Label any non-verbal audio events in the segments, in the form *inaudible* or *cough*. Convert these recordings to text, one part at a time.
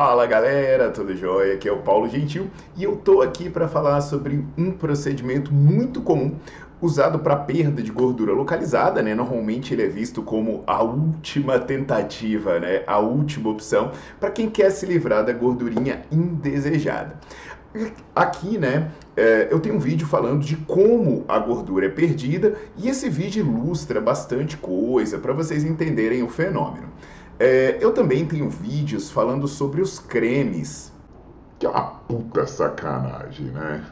Fala galera, tudo jóia? Aqui é o Paulo Gentil e eu tô aqui para falar sobre um procedimento muito comum usado para perda de gordura localizada, né? Normalmente ele é visto como a última tentativa, né? A última opção para quem quer se livrar da gordurinha indesejada. Aqui, né, é, eu tenho um vídeo falando de como a gordura é perdida e esse vídeo ilustra bastante coisa para vocês entenderem o fenômeno. É, eu também tenho vídeos falando sobre os cremes. Que é uma puta sacanagem, né?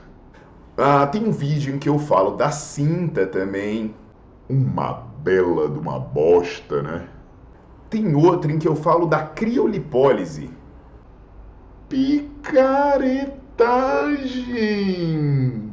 Ah, tem um vídeo em que eu falo da cinta também. Uma bela de uma bosta, né? Tem outro em que eu falo da criolipólise. Picaretagem!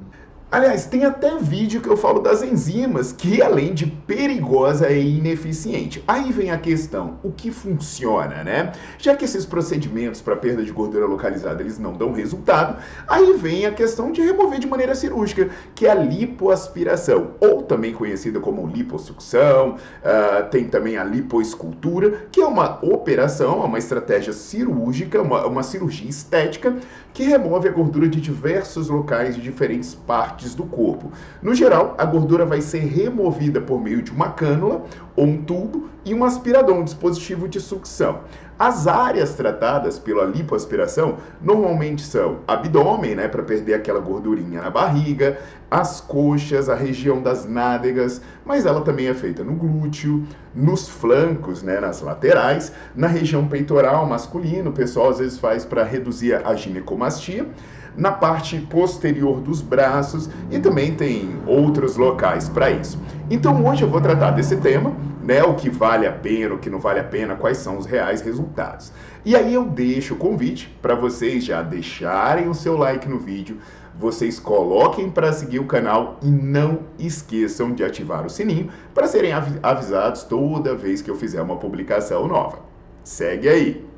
Aliás, tem até vídeo que eu falo das enzimas, que além de perigosa é ineficiente. Aí vem a questão, o que funciona, né? Já que esses procedimentos para perda de gordura localizada eles não dão resultado, aí vem a questão de remover de maneira cirúrgica, que é a lipoaspiração, ou também conhecida como liposucção, uh, tem também a lipoescultura, que é uma operação, é uma estratégia cirúrgica, uma, uma cirurgia estética, que remove a gordura de diversos locais de diferentes partes partes do corpo. No geral, a gordura vai ser removida por meio de uma cânula ou um tubo e um aspirador, um dispositivo de sucção. As áreas tratadas pela lipoaspiração normalmente são abdômen, né, para perder aquela gordurinha na barriga, as coxas, a região das nádegas, mas ela também é feita no glúteo, nos flancos, né, nas laterais, na região peitoral masculino, o pessoal às vezes faz para reduzir a ginecomastia na parte posterior dos braços e também tem outros locais para isso. Então hoje eu vou tratar desse tema, né, o que vale a pena, o que não vale a pena, quais são os reais resultados. E aí eu deixo o convite para vocês já deixarem o seu like no vídeo, vocês coloquem para seguir o canal e não esqueçam de ativar o sininho para serem avisados toda vez que eu fizer uma publicação nova. Segue aí!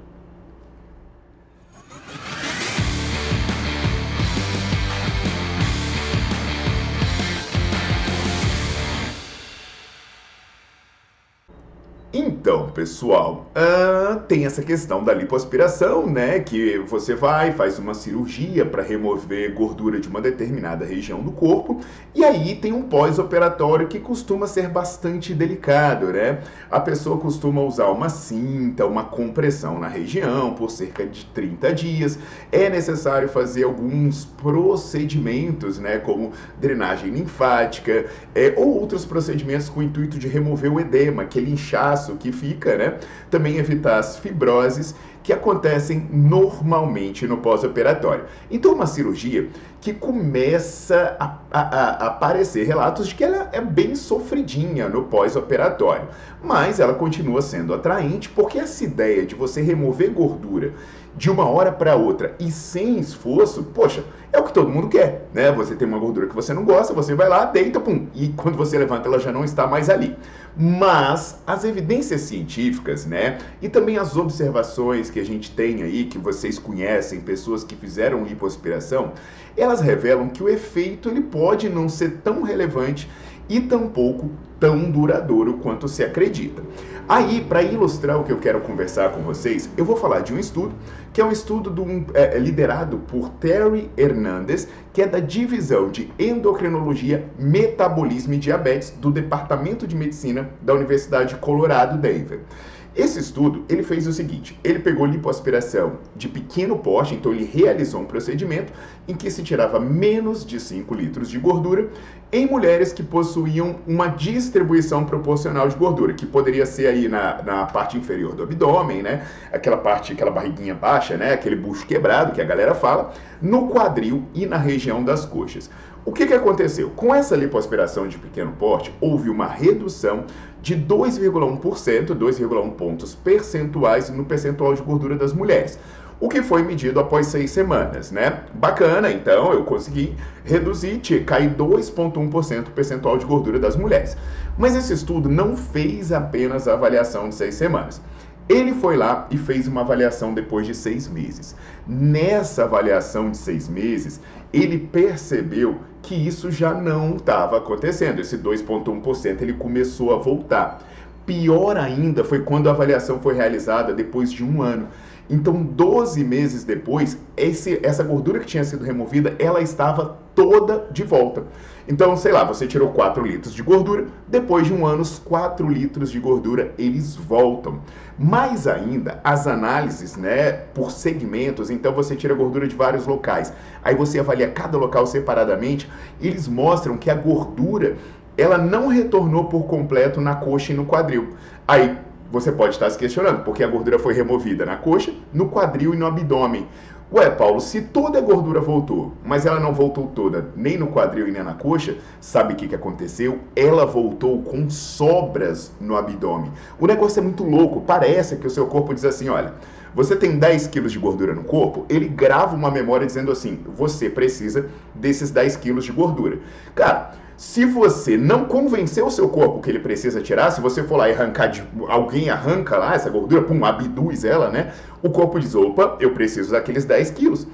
Então, pessoal, uh, tem essa questão da lipoaspiração, né? Que você vai, faz uma cirurgia para remover gordura de uma determinada região do corpo, e aí tem um pós-operatório que costuma ser bastante delicado, né? A pessoa costuma usar uma cinta, uma compressão na região por cerca de 30 dias. É necessário fazer alguns procedimentos, né? Como drenagem linfática, é, ou outros procedimentos com o intuito de remover o edema, aquele inchaço que fica, né? Também evitar as fibroses que acontecem normalmente no pós-operatório. Então, uma cirurgia que começa a, a, a, aparecer relatos de que ela é bem sofridinha no pós-operatório, mas ela continua sendo atraente porque essa ideia de você remover gordura de uma hora para outra e sem esforço, poxa, é o que todo mundo quer, né? Você tem uma gordura que você não gosta, você vai lá, deita, pum, e quando você levanta ela já não está mais ali. Mas as evidências científicas, né, e também as observações que a gente tem aí, que vocês conhecem, pessoas que fizeram lipoaspiração, elas revelam que o efeito ele pode não ser tão relevante e tampouco tão duradouro quanto se acredita. Aí, para ilustrar o que eu quero conversar com vocês, eu vou falar de um estudo que é um estudo do, é, é, liderado por Terry Hernandez, que é da divisão de endocrinologia, metabolismo e diabetes do Departamento de Medicina da Universidade de Colorado Denver. Esse estudo, ele fez o seguinte, ele pegou lipoaspiração de pequeno porte, então ele realizou um procedimento em que se tirava menos de 5 litros de gordura em mulheres que possuíam uma distribuição proporcional de gordura, que poderia ser aí na, na parte inferior do abdômen, né? Aquela parte, aquela barriguinha baixa, né? Aquele bucho quebrado que a galera fala, no quadril e na região das coxas. O que, que aconteceu? Com essa lipoaspiração de pequeno porte, houve uma redução de 2,1%, 2,1 pontos percentuais no percentual de gordura das mulheres. O que foi medido após seis semanas, né? Bacana, então eu consegui reduzir, cair 2,1% percentual de gordura das mulheres. Mas esse estudo não fez apenas a avaliação de seis semanas. Ele foi lá e fez uma avaliação depois de seis meses. Nessa avaliação de seis meses, ele percebeu que isso já não estava acontecendo. Esse 2,1% ele começou a voltar. Pior ainda foi quando a avaliação foi realizada depois de um ano. Então, 12 meses depois, esse, essa gordura que tinha sido removida, ela estava toda de volta. Então, sei lá, você tirou 4 litros de gordura, depois de um ano, os 4 litros de gordura, eles voltam. Mais ainda, as análises, né, por segmentos, então você tira gordura de vários locais, aí você avalia cada local separadamente, eles mostram que a gordura, ela não retornou por completo na coxa e no quadril. Aí, você pode estar se questionando, porque a gordura foi removida na coxa, no quadril e no abdômen. Ué, Paulo, se toda a gordura voltou, mas ela não voltou toda, nem no quadril e nem na coxa, sabe o que, que aconteceu? Ela voltou com sobras no abdômen. O negócio é muito louco, parece que o seu corpo diz assim: olha, você tem 10 quilos de gordura no corpo, ele grava uma memória dizendo assim: você precisa desses 10 quilos de gordura. Cara, se você não convencer o seu corpo que ele precisa tirar, se você for lá e arrancar de alguém arranca lá essa gordura, pum, abduz ela, né? O corpo diz: opa, eu preciso daqueles 10 quilos.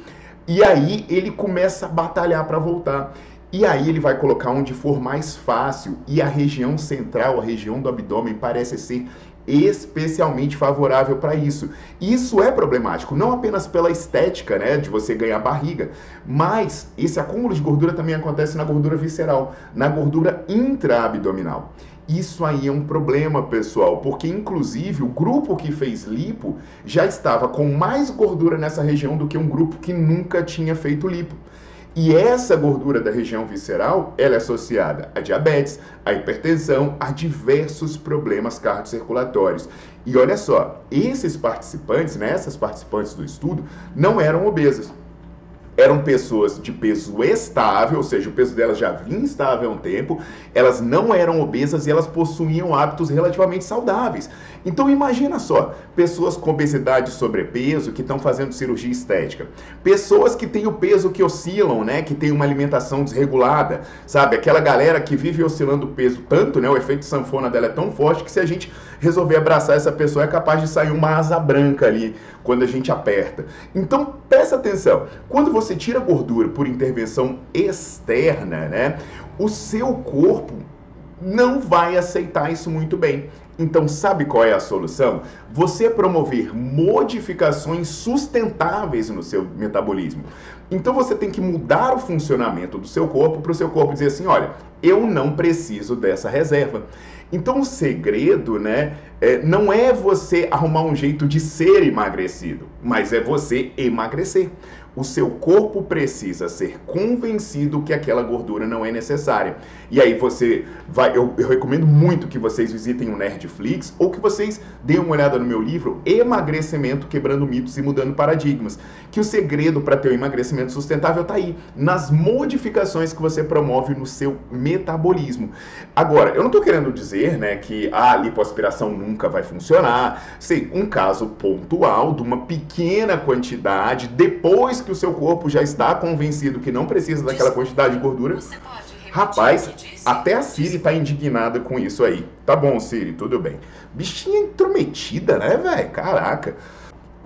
E aí ele começa a batalhar para voltar. E aí ele vai colocar onde for mais fácil. E a região central, a região do abdômen, parece ser especialmente favorável para isso. Isso é problemático, não apenas pela estética, né, de você ganhar barriga, mas esse acúmulo de gordura também acontece na gordura visceral, na gordura intraabdominal. Isso aí é um problema, pessoal, porque inclusive o grupo que fez lipo já estava com mais gordura nessa região do que um grupo que nunca tinha feito lipo. E essa gordura da região visceral, ela é associada a diabetes, a hipertensão, a diversos problemas cardiocirculatórios. E olha só, esses participantes, né, essas participantes do estudo, não eram obesas eram pessoas de peso estável, ou seja, o peso delas já vinha estável há um tempo, elas não eram obesas e elas possuíam hábitos relativamente saudáveis. Então imagina só, pessoas com obesidade e sobrepeso que estão fazendo cirurgia estética, pessoas que têm o peso que oscilam, né, que tem uma alimentação desregulada, sabe? Aquela galera que vive oscilando o peso tanto, né, o efeito sanfona dela é tão forte que se a gente resolver abraçar essa pessoa é capaz de sair uma asa branca ali quando a gente aperta. Então presta atenção, quando você tira gordura por intervenção externa, né, o seu corpo não vai aceitar isso muito bem. Então, sabe qual é a solução? Você promover modificações sustentáveis no seu metabolismo. Então, você tem que mudar o funcionamento do seu corpo para o seu corpo dizer assim: olha, eu não preciso dessa reserva. Então o segredo, né, é, não é você arrumar um jeito de ser emagrecido, mas é você emagrecer. O seu corpo precisa ser convencido que aquela gordura não é necessária. E aí você vai, eu, eu recomendo muito que vocês visitem o Nerdflix ou que vocês deem uma olhada no meu livro Emagrecimento quebrando mitos e mudando paradigmas, que o segredo para ter um emagrecimento sustentável está aí nas modificações que você promove no seu metabolismo. Agora, eu não estou querendo dizer, né, que a lipoaspiração nunca vai funcionar. Sim, um caso pontual de uma pequena quantidade depois que o seu corpo já está convencido que não precisa daquela quantidade de gordura, rapaz, até a Siri tá indignada com isso aí. Tá bom, Siri, tudo bem. Bichinha intrometida, né, velho? Caraca.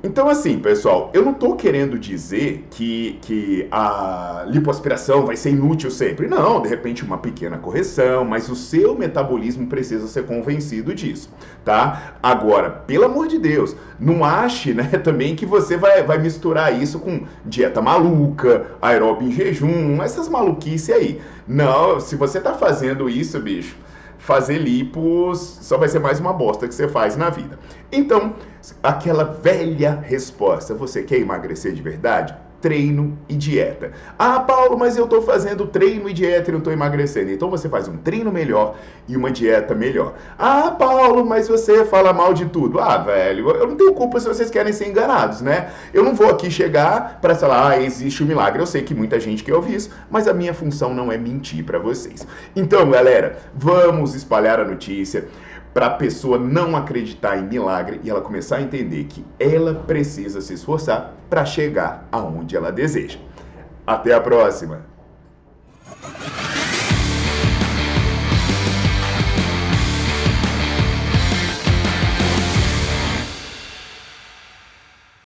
Então, assim, pessoal, eu não estou querendo dizer que, que a lipoaspiração vai ser inútil sempre. Não, de repente uma pequena correção, mas o seu metabolismo precisa ser convencido disso, tá? Agora, pelo amor de Deus, não ache, né, *laughs* também que você vai, vai misturar isso com dieta maluca, aeróbio em jejum, essas maluquices aí. Não, se você está fazendo isso, bicho, fazer lipos só vai ser mais uma bosta que você faz na vida. Então, aquela velha resposta, você quer emagrecer de verdade? Treino e dieta. Ah, Paulo, mas eu estou fazendo treino e dieta e não estou emagrecendo. Então você faz um treino melhor e uma dieta melhor. Ah, Paulo, mas você fala mal de tudo. Ah, velho, eu não tenho culpa se vocês querem ser enganados, né? Eu não vou aqui chegar para falar, ah, existe um milagre. Eu sei que muita gente quer ouvir isso, mas a minha função não é mentir para vocês. Então, galera, vamos espalhar a notícia para a pessoa não acreditar em milagre e ela começar a entender que ela precisa se esforçar para chegar aonde ela deseja. Até a próxima!